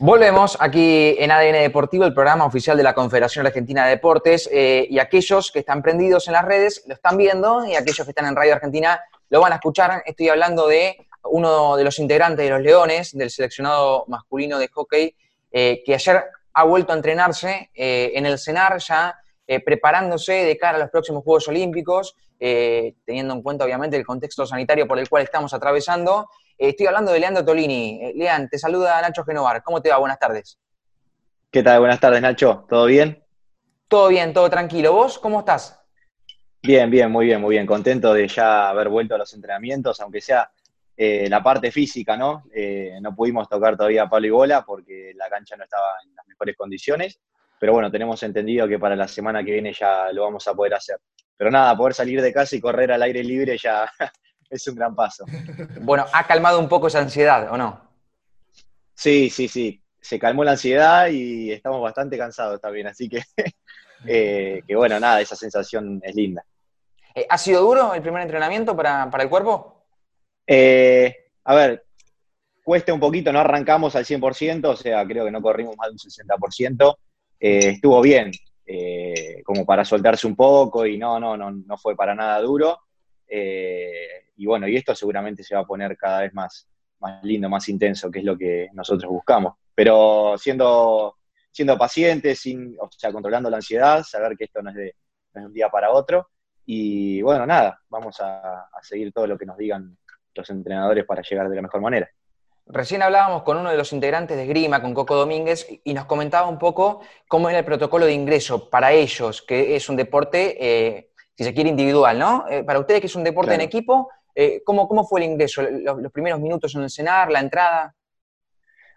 Volvemos aquí en ADN Deportivo, el programa oficial de la Confederación Argentina de Deportes, eh, y aquellos que están prendidos en las redes lo están viendo y aquellos que están en Radio Argentina lo van a escuchar. Estoy hablando de uno de los integrantes de los Leones, del seleccionado masculino de hockey, eh, que ayer ha vuelto a entrenarse eh, en el CENAR ya preparándose de cara a los próximos Juegos Olímpicos, teniendo en cuenta obviamente el contexto sanitario por el cual estamos atravesando. Eh, estoy hablando de Leandro Tolini. Eh, Lean, te saluda Nacho Genovar. ¿Cómo te va? Buenas tardes. ¿Qué tal? Buenas tardes, Nacho. ¿Todo bien? Todo bien, todo tranquilo. ¿Vos cómo estás? Bien, bien, muy bien, muy bien. Contento de ya haber vuelto a los entrenamientos, aunque sea eh, la parte física, ¿no? no pudimos tocar todavía palo y bola porque la cancha no estaba en las mejores condiciones. Pero bueno, tenemos entendido que para la semana que viene ya lo vamos a poder hacer. Pero nada, poder salir de casa y correr al aire libre ya es un gran paso. Bueno, ¿ha calmado un poco esa ansiedad o no? Sí, sí, sí. Se calmó la ansiedad y estamos bastante cansados también, así que, eh, que bueno, nada, esa sensación es linda. Eh, ¿Ha sido duro el primer entrenamiento para, el cuerpo? Eh, a ver, cuesta un poquito, no arrancamos al 100%, o sea, creo que no corrimos más de un 60%. estuvo bien, como para soltarse un poco y no, no, no, no fue para nada duro. Eh, y bueno, y esto seguramente se va a poner cada vez más, más lindo, más intenso, que es lo que nosotros buscamos. Pero siendo, siendo pacientes, sin, o sea, controlando la ansiedad, saber que esto no es de, un día para otro. Y bueno, nada, vamos a, seguir todo lo que nos digan los entrenadores para llegar de la mejor manera. Recién hablábamos con uno de los integrantes de Grima, con Coco Domínguez, y nos comentaba un poco cómo era el protocolo de ingreso para ellos, que es un deporte eh, si se quiere, individual, ¿no? Eh, para ustedes que es un deporte en equipo, eh, ¿cómo, fue el ingreso? Los, primeros minutos en el cenar, la entrada?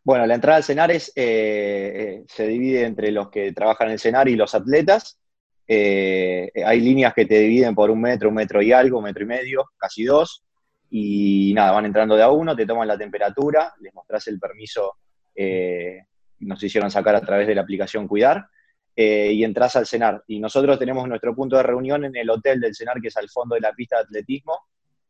Bueno, la entrada al cenar es, eh, se divide entre los que trabajan en el cenar y los atletas. hay líneas que te dividen por un metro, un metro y algo, un metro y medio, casi dos. Y nada, van entrando de a uno, te toman la temperatura, les mostrás el permiso, nos hicieron sacar a través de la aplicación Cuidar eh, y entras al cenar. Y nosotros tenemos nuestro punto de reunión en el hotel del cenar, que es al fondo de la pista de atletismo.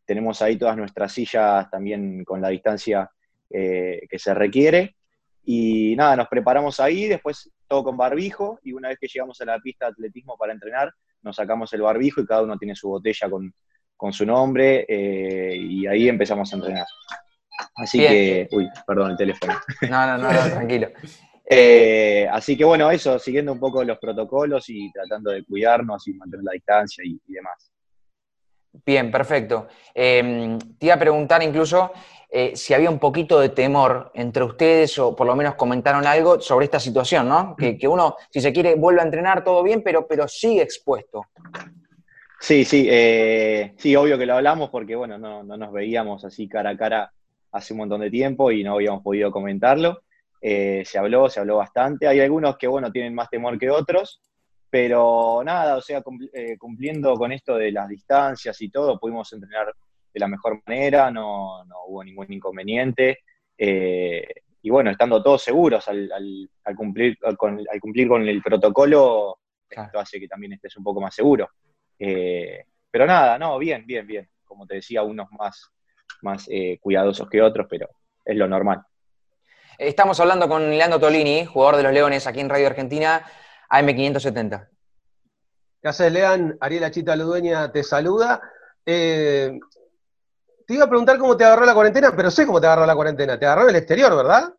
Tenemos ahí todas nuestras sillas también con la distancia eh, que se requiere. Y nada, nos preparamos ahí, después todo con barbijo, y una vez que llegamos a la pista de atletismo para entrenar, nos sacamos el barbijo y cada uno tiene su botella con, con su nombre, eh, y ahí empezamos a entrenar. Así que, uy, perdón, el teléfono. No, no, no, no tranquilo. Eh, así que bueno, eso, siguiendo un poco los protocolos y tratando de cuidarnos y mantener la distancia y, demás. Bien, perfecto. Em, te iba a preguntar incluso eh, si había un poquito de temor entre ustedes o por lo menos comentaron algo sobre esta situación, ¿no? Que, uno, si se quiere, vuelve a entrenar todo bien, pero, pero sigue expuesto. Sí, sí, eh, sí, obvio que lo hablamos porque, bueno, no, no, nos veíamos así cara a cara hace un montón de tiempo y no habíamos podido comentarlo. Eh, se habló, se habló bastante. Hay algunos que, bueno, tienen más temor que otros, pero nada, o sea, eh, cumpliendo con esto de las distancias y todo, pudimos entrenar de la mejor manera, no, hubo ningún inconveniente. Eh, y bueno, estando todos seguros al, cumplir, con, al cumplir con el protocolo, esto hace que también estés un poco más seguro. pero nada, no, bien, bien, bien. Como te decía, unos más, más cuidadosos que otros, pero es lo normal. Estamos hablando con Leandro Tolini, jugador de los Leones aquí en Radio Argentina, AM570. ¿Qué haces, Lean? Ariela Chita Ludueña te saluda. Eh, te iba a preguntar cómo te agarró la cuarentena, pero sé cómo te agarró la cuarentena. Te agarró en el exterior, ¿verdad?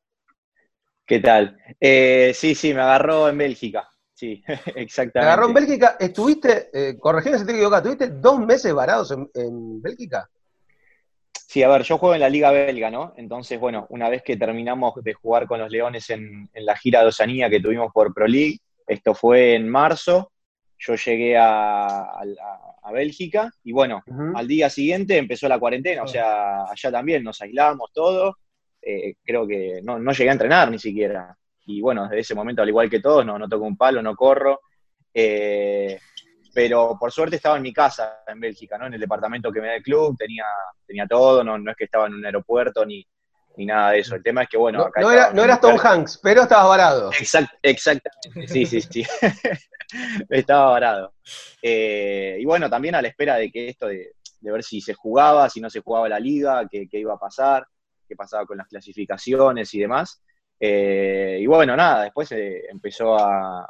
¿Qué tal? Eh, sí, sí, me agarró en Bélgica. Sí, exactamente. Te agarró en Bélgica. Estuviste, eh, corregime si te equivoco, ¿estuviste dos meses varados en Bélgica? Sí, a ver, yo juego en la Liga Belga, ¿no? Entonces, bueno, una vez que terminamos de jugar con los Leones en, la gira de Oceanía que tuvimos por Pro League, esto fue en marzo, yo llegué a, Bélgica y bueno, al día siguiente empezó la cuarentena, o sea, allá también nos aislamos todos, eh, creo que no, llegué a entrenar ni siquiera. Y bueno, desde ese momento, al igual que todos, no, no toco un palo, no corro. Eh, pero por suerte estaba en mi casa en Bélgica, ¿no? En el departamento que me da el club, tenía, tenía todo, no, no es que estaba en un aeropuerto ni, ni nada de eso. El tema es que, bueno, no, acá no, era, no eras Tom Hanks, pero estabas varado. exactamente, sí, sí, sí. estaba varado. Eh, y bueno, también a la espera de que esto de, ver si se jugaba, si no se jugaba la liga, qué, iba a pasar, qué pasaba con las clasificaciones y demás. Eh, bueno, nada, después empezó a,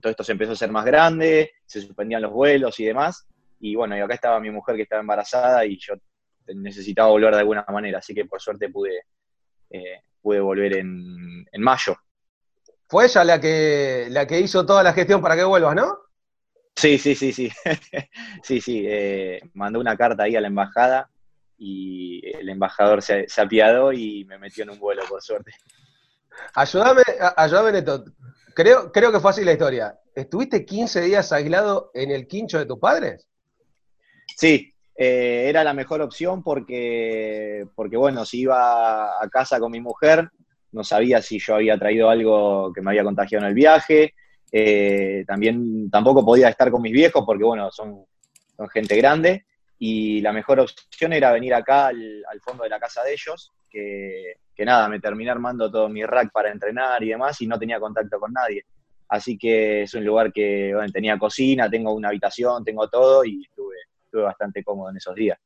todo esto se empezó a hacer más grande, se suspendían los vuelos y demás, y bueno, y acá estaba mi mujer que estaba embarazada y yo necesitaba volver de alguna manera, así que por suerte pude, eh, pude volver en, mayo. Fue ella la que, la que hizo toda la gestión para que vuelvas, ¿no? Sí, sí, sí, sí. sí, sí. Eh, mandó una carta ahí a la embajada y el embajador se, apiadó y me metió en un vuelo, por suerte. Ayúdame, ayúdame, Neto. Creo, creo que fue así la historia. ¿Estuviste 15 días aislado en el quincho de tus padres? Sí, eh, era la mejor opción porque, porque, bueno, si iba a casa con mi mujer, no sabía si yo había traído algo que me había contagiado en el viaje. Eh, también tampoco podía estar con mis viejos porque, bueno, son, son gente grande. Y la mejor opción era venir acá al, fondo de la casa de ellos, que, que, nada, me terminé armando todo mi rack para entrenar y demás y no tenía contacto con nadie. Así que es un lugar que bueno, tenía cocina, tengo una habitación, tengo todo y estuve, estuve bastante cómodo en esos días.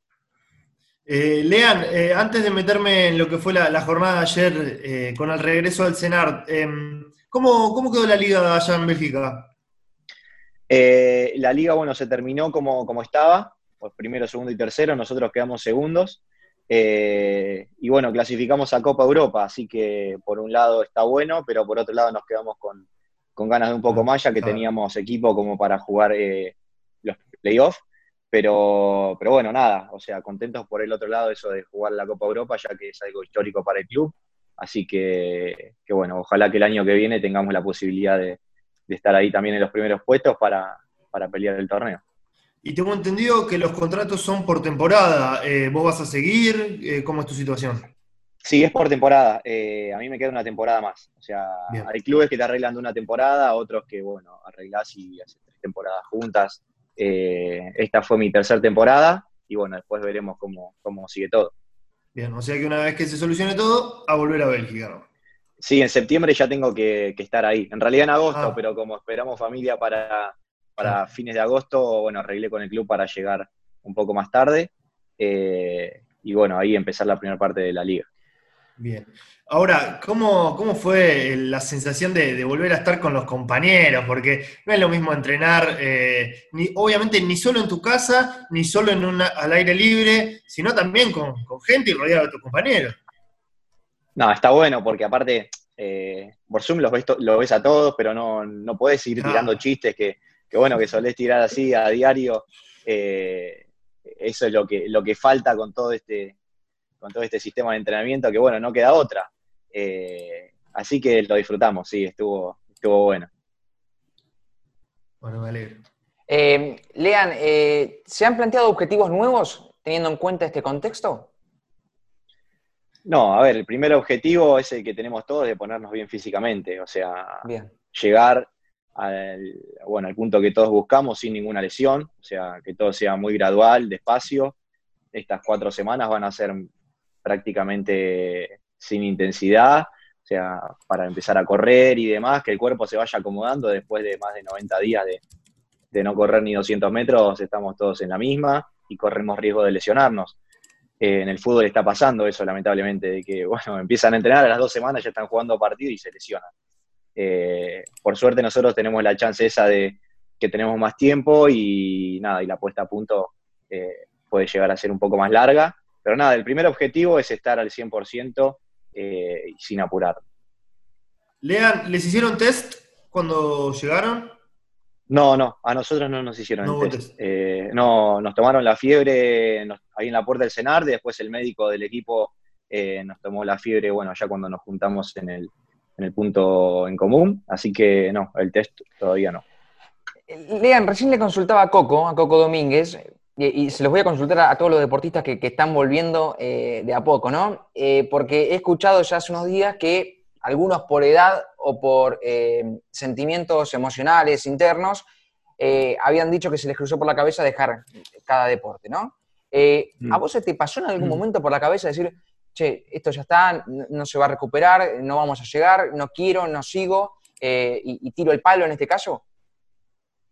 Eh, Lean, eh, antes de meterme en lo que fue la, jornada de ayer eh, con el regreso al CENAR, em, ¿cómo, ¿cómo, quedó la liga allá en Bélgica? la liga, bueno, se terminó como, como estaba, pues primero, segundo y tercero, nosotros quedamos segundos. Y bueno, clasificamos a Copa Europa, así que por un lado está bueno, pero por otro lado nos quedamos con, con ganas de un poco más, ya que teníamos equipo como para jugar los playoffs. Pero, pero bueno, nada, o sea, contentos por el otro lado eso de jugar la Copa Europa, ya que es algo histórico para el club. Así que, que bueno, ojalá que el año que viene tengamos la posibilidad de, estar ahí también en los primeros puestos para, pelear el torneo. Y tengo entendido que los contratos son por temporada. Eh, ¿Vos vas a seguir? Eh, ¿Cómo es tu situación? Sí, es por temporada. Eh, a mí me queda una temporada más. O sea, hay clubes que te arreglan de una temporada, otros que, bueno, arreglás y haces tres temporadas juntas. Esta fue mi tercera temporada y bueno, después veremos cómo, sigue todo. Bien, o sea que una vez que se solucione todo, a volver a Bélgica. Sí, en septiembre ya tengo que, estar ahí. En realidad en agosto, ah. pero como esperamos familia para, para fines de agosto, bueno, arreglé con el club para llegar un poco más tarde. Eh, y bueno, ahí empezar la primera parte de la liga. Bien. Ahora, ¿cómo, cómo fue la sensación de, volver a estar con los compañeros? Porque no es lo mismo entrenar, eh, ni, obviamente, ni solo en tu casa, ni solo en una, al aire libre, sino también con, gente y rodeado de tus compañeros. No, está bueno, porque aparte, eh, por Zoom los ves, lo ves a todos, pero no, no podés ir tirando chistes que, bueno, que solés tirar así a diario. Eh, eso es lo que, lo que falta con todo este con todo este sistema de entrenamiento, que bueno, no queda otra. Eh, así que lo disfrutamos, sí, estuvo, estuvo bueno. Bueno, me alegro. Eh, Lean, eh, ¿se han planteado objetivos nuevos teniendo en cuenta este contexto? No, a ver, el primer objetivo es el que tenemos todos de ponernos bien físicamente, o sea, llegar al, bueno, al punto que todos buscamos sin ninguna lesión, o sea, que todo sea muy gradual, despacio. Estas cuatro semanas van a ser prácticamente sin intensidad, o sea, para empezar a correr y demás, que el cuerpo se vaya acomodando después de más de 90 días de, no correr ni 200 metros, estamos todos en la misma y corremos riesgo de lesionarnos. Eh, en el fútbol está pasando eso, lamentablemente, de que, bueno, empiezan a entrenar, a las dos semanas ya están jugando partido y se lesionan. Eh, por suerte nosotros tenemos la chance esa de que tenemos más tiempo y nada, y la puesta a punto eh, puede llegar a ser un poco más larga pero nada, el primer objetivo es estar al 100% eh, sin apurar. Lean, ¿les hicieron test cuando llegaron? No, no, a nosotros no nos hicieron test. Eh, no, nos tomaron la fiebre ahí en la puerta del cenar, después el médico del equipo eh, nos tomó la fiebre, bueno, ya cuando nos juntamos en el, en el punto en común, así que no, el test todavía no. Lean, recién le consultaba a Coco, a Coco Domínguez, y, se los voy a consultar a, todos los deportistas que, están volviendo eh, de a poco, ¿no? Eh, porque he escuchado ya hace unos días que algunos por edad o por eh, sentimientos emocionales internos habían dicho que se les cruzó por la cabeza dejar cada deporte, ¿no? ¿A mm. vos se te pasó en algún mm. momento por la cabeza decir, che, esto ya está, no, se va a recuperar, no vamos a llegar, no quiero, no sigo, y tiro el palo en este caso?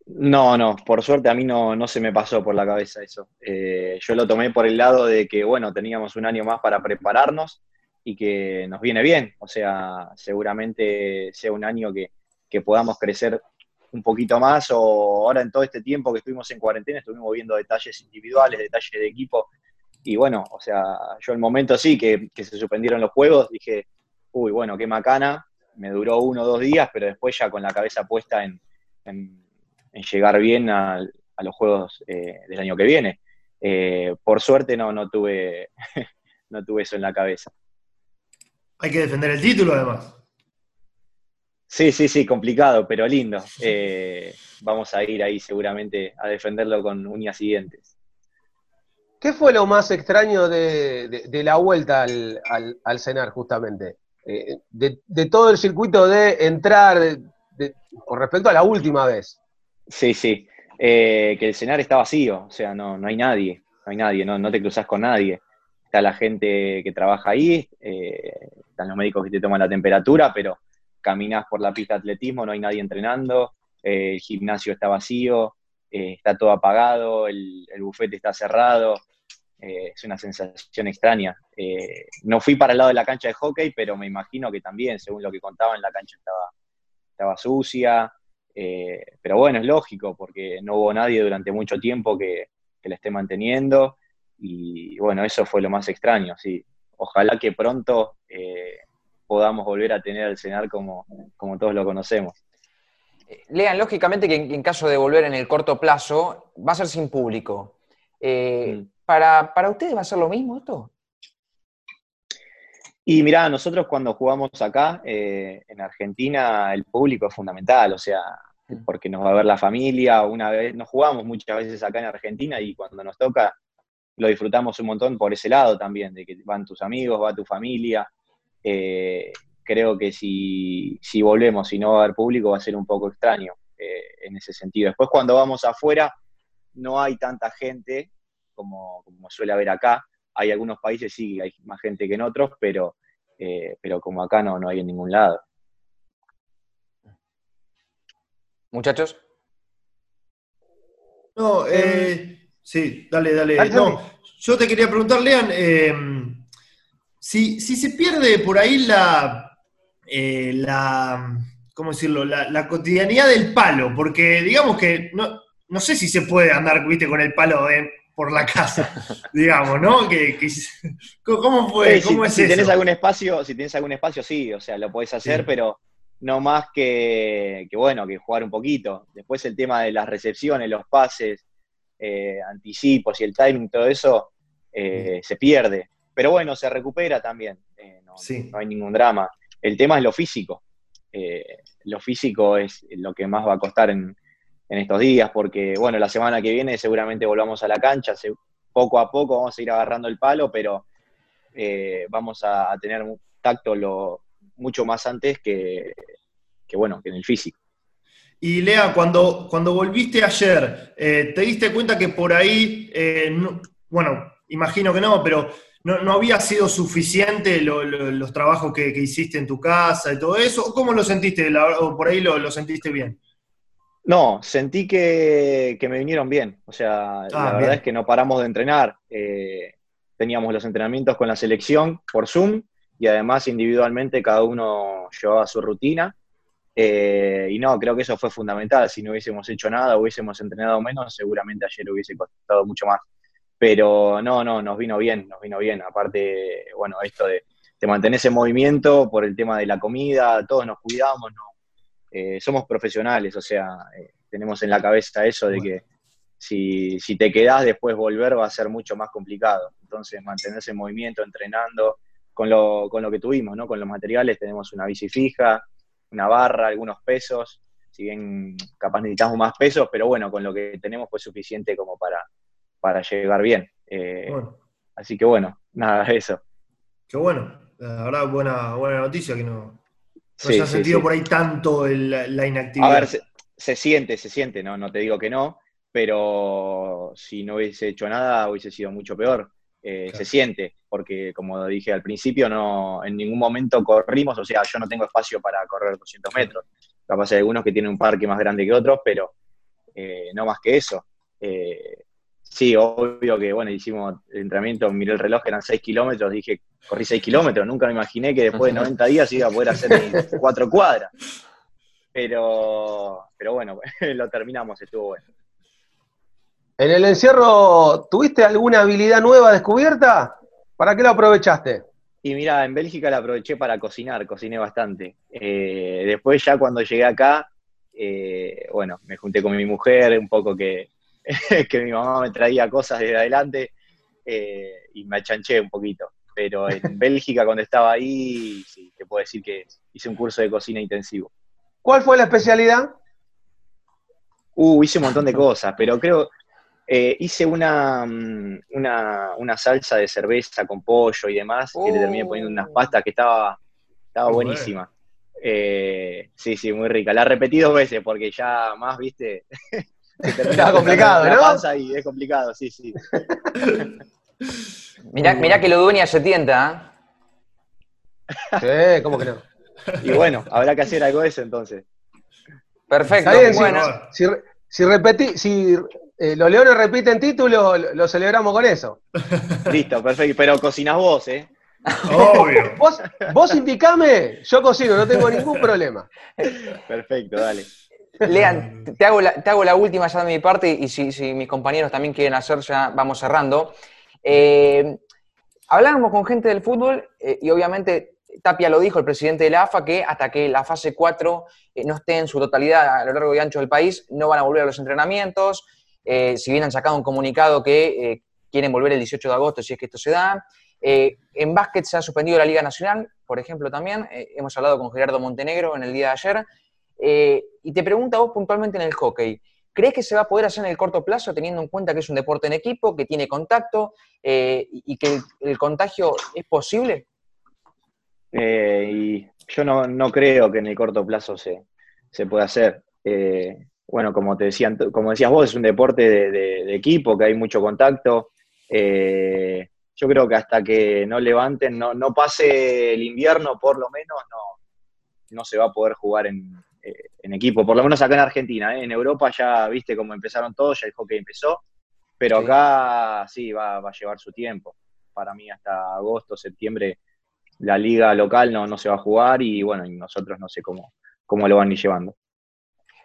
No, no, por suerte a mí no, no se me pasó por la cabeza eso. Eh, yo lo tomé por el lado de que, bueno, teníamos un año más para prepararnos y que nos viene bien. O sea, seguramente sea un año que, que podamos crecer un poquito más o ahora en todo este tiempo que estuvimos en cuarentena estuvimos viendo detalles individuales, detalles de equipo y bueno, o sea, yo el momento sí que, se suspendieron los juegos dije, uy, bueno, qué macana, me duró uno o dos días, pero después ya con la cabeza puesta en, llegar bien a, los juegos eh, del año que viene. Eh, por suerte no, no, tuve, no tuve eso en la cabeza. Hay que defender el título además. Sí, sí, sí, complicado, pero lindo. Eh, vamos a ir ahí seguramente a defenderlo con uñas y dientes. ¿Qué fue lo más extraño de, la vuelta al, cenar, justamente? Eh, de, todo el circuito de entrar con respecto a la última vez. Sí, sí. Eh, que el cenar está vacío, o sea, no, hay nadie, no hay nadie, no, te cruzas con nadie. Está la gente que trabaja ahí, están los médicos que te toman la temperatura, pero caminás por la pista de atletismo, no hay nadie entrenando, eh, el gimnasio está vacío, eh, está todo apagado, el, bufete está cerrado, eh, es una sensación extraña. no fui para el lado de la cancha de hockey, pero me imagino que también, según lo que contaban, la cancha estaba, sucia, pero bueno, es lógico, porque no hubo nadie durante mucho tiempo que, que la esté manteniendo, y bueno, eso fue lo más extraño, sí. Ojalá que pronto podamos volver a tener el cenar como, como todos lo conocemos. Lean, lógicamente que en, caso de volver en el corto plazo, va a ser sin público. Eh, mm. ¿para, ustedes va a ser lo mismo esto? Y mirá, nosotros cuando jugamos acá, eh, en Argentina, el público es fundamental, o sea, mm. porque nos va a ver la familia, una vez, nos jugamos muchas veces acá en Argentina y cuando nos toca, lo disfrutamos un montón por ese lado también, de que van tus amigos, va tu familia, eh, creo que si, volvemos y no va a haber público va a ser un poco extraño eh, en ese sentido. Después cuando vamos afuera no hay tanta gente como, suele haber acá. Hay algunos países sí, hay más gente que en otros, pero, eh, pero como acá no, no hay en ningún lado. Muchachos. No, sí, dale, dale. No, yo te quería preguntar, Lean, si, se pierde por ahí la, eh, la ¿cómo decirlo? La, cotidianidad del palo, porque digamos que no, no sé si se puede andar, viste, con el palo por la casa, digamos, ¿no? Que, ¿Cómo fue? ¿Cómo si, es algún espacio, si tienes algún espacio, sí, o sea, lo puedes hacer, pero no más que, bueno, que jugar un poquito. Después el tema de las recepciones, los pases, eh, anticipos y el timing, todo eso eh, se pierde. Pero bueno, se recupera también, eh, no, hay ningún drama. El tema es lo físico. Eh, lo físico es lo que más va a costar en, estos días, porque bueno, la semana que viene seguramente volvamos a la cancha, poco a poco vamos a ir agarrando el palo, pero eh, vamos a, tener tacto mucho más antes que, bueno, que en el físico. Y Lea, cuando, cuando volviste ayer, ¿te diste cuenta que por ahí, bueno, imagino que no, pero no, había sido suficiente los trabajos que, hiciste en tu casa y todo eso? ¿O cómo lo sentiste? ¿O por ahí lo, sentiste bien? No, sentí que, me vinieron bien. O sea, la ah, verdad es que no paramos de entrenar. Eh, teníamos los entrenamientos con la selección por Zoom y además individualmente cada uno llevaba su rutina. Eh, y no, creo que eso fue fundamental. Si no hubiésemos hecho nada, hubiésemos entrenado menos, seguramente ayer hubiese costado mucho más. Pero no, no, nos vino bien, nos vino bien. Aparte, bueno, esto de, mantener ese movimiento por el tema de la comida, todos nos cuidamos, no. Eh, somos profesionales, o sea, eh, tenemos en la cabeza eso de que si, si te quedás después volver va a ser mucho más complicado. Entonces, mantenerse en movimiento, entrenando, con lo, con lo que tuvimos, ¿no? Con los materiales tenemos una bici fija, una barra, algunos pesos, si bien capaz necesitamos más pesos, pero bueno, con lo que tenemos fue suficiente como para, para llegar bien. Eh, así que bueno, nada, eso. Qué bueno, la verdad, buena, buena noticia que no, se ha sentido por ahí tanto la inactividad. A ver, se, siente, se siente, ¿no? no te digo que no, pero si no hubiese hecho nada hubiese sido mucho peor. Eh, se siente, porque como dije al principio, no en ningún momento corrimos, o sea, yo no tengo espacio para correr 200 metros. Capaz hay algunos que tienen un parque más grande que otros, pero eh, no más que eso sí, obvio que, bueno, hicimos el entrenamiento, miré el reloj, eran 6 kilómetros, dije, corrí 6 kilómetros, nunca me imaginé que después de 90 días iba a poder hacer cuatro cuadras. Pero, pero bueno, lo terminamos, estuvo bueno. ¿En el encierro tuviste alguna habilidad nueva descubierta? ¿Para qué lo aprovechaste? Y mira, en Bélgica la aproveché para cocinar, cociné bastante. Eh, después ya cuando llegué acá, eh, bueno, me junté con mi mujer, un poco que, que mi mamá me traía cosas desde adelante eh, y me achanché un poquito. Pero en Bélgica cuando estaba ahí, sí, te puedo decir que hice un curso de cocina intensivo. ¿Cuál fue la especialidad? Uh, hice un montón de cosas, pero creo, eh, hice una, mm, una, una, salsa de cerveza con pollo y demás, que le terminé poniendo unas oh. pastas que estaba, estaba buenísima. Eh, sí, sí, muy rica. La repetí dos veces porque ya más, viste. Está complicado, ¿no? y es complicado, sí, sí. mirá, mirá que lo dueña se tienta, ¿eh? Sí, ¿cómo que no? Y bueno, habrá que hacer algo de eso entonces. Perfecto. bueno. Si, si, repetí, si eh, los Leones repiten título, lo celebramos con eso. Listo, perfecto. Pero cocinas vos, ¿eh? Obvio. Vos, vos indicame, yo cocino, no tengo ningún problema. Perfecto, dale. Lean, te hago la, te hago la última ya de mi parte y si, si, mis compañeros también quieren hacer, ya vamos cerrando. Eh, hablábamos con gente del fútbol eh, y obviamente Tapia lo dijo, el presidente de la AFA, que hasta que la fase 4 eh, no esté en su totalidad a lo largo y ancho del país, no van a volver a los entrenamientos. Eh, si bien han sacado un comunicado que quieren volver el 18 de agosto, si es que esto se da. en básquet se ha suspendido la Liga Nacional, por ejemplo, también. hemos hablado con Gerardo Montenegro en el día de ayer. Y te pregunto a vos puntualmente en el hockey. ¿Crees que se va a poder hacer en el corto plazo teniendo en cuenta que es un deporte en equipo, que tiene contacto y que el contagio es posible? Eh, y yo no, creo que en el corto plazo se, se pueda hacer. Eh, bueno, como te decían, como decías vos, es un deporte de, equipo, que hay mucho contacto. Eh, yo creo que hasta que no levanten, no, no, pase el invierno, por lo menos, no, no se va a poder jugar en, equipo. Por lo menos acá en Argentina. En Europa ya viste cómo empezaron todos, ya el hockey empezó. Pero acá sí, va, va a llevar su tiempo. Para mí hasta agosto, septiembre la liga local no, no se va a jugar y bueno, y nosotros no sé cómo, cómo lo van a ir llevando.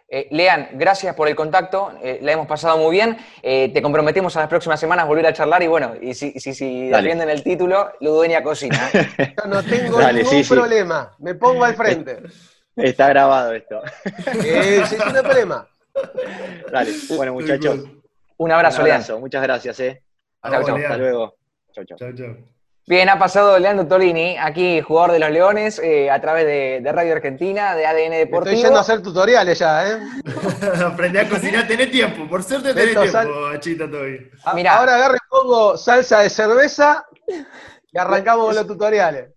Eh, Lean, gracias por el contacto, eh, la hemos pasado muy bien. Eh, te comprometemos a las próximas semanas a volver a charlar y bueno, y si, si, si defienden el título, Ludueña cocina. Yo no tengo ningún problema, me pongo al frente. Está grabado esto. Eh, sin ningún problema. Dale, bueno muchachos. Un abrazo, Un abrazo. Muchas gracias. Eh. Hasta luego. Chau, chau. chau, chau. Bien, ha pasado Leandro Tolini, aquí jugador de los Leones, eh, a través de, Radio Argentina, de ADN Deportivo. Estoy yendo a hacer tutoriales ya, ¿eh? Aprendí a cocinar, tenés tiempo, por suerte tenés tiempo, sal... Chita todavía. Ah, ahora agarro y pongo salsa de cerveza y arrancamos con los tutoriales.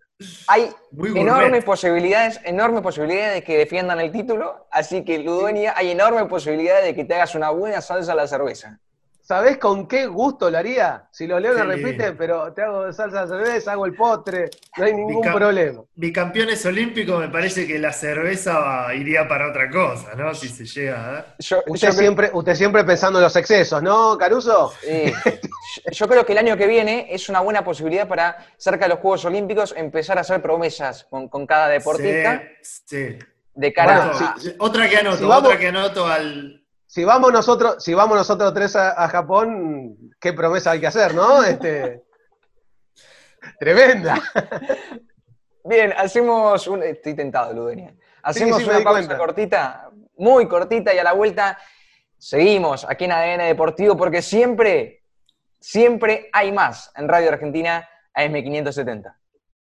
Hay enormes posibilidades, enormes posibilidades de que defiendan el título, así que Ludueña, hay enormes posibilidades de que te hagas una buena salsa a la cerveza. ¿Sabés con qué gusto lo haría? Si los leones repiten, pero te hago salsa de cerveza, hago el postre, no hay ningún problema. Bicampeones olímpicos, me parece que la cerveza iría para otra cosa, ¿no? Si se llega. ¿eh? usted, siempre, usted siempre pensando en los excesos, ¿no, Caruso? Sí. yo creo que el año que viene es una buena posibilidad para, cerca de los Juegos Olímpicos, empezar a hacer promesas con, cada deportista. Sí. De cara a, Otra que anoto, otra que anoto al, si vamos nosotros, si vamos nosotros tres a, Japón, qué promesa hay que hacer, ¿no? Este, tremenda. Bien, hacemos un. Estoy tentado, Ludenia. Hacemos una pausa cortita, muy cortita, y a la vuelta seguimos aquí en ADN Deportivo, porque siempre, siempre hay más en Radio Argentina AM570.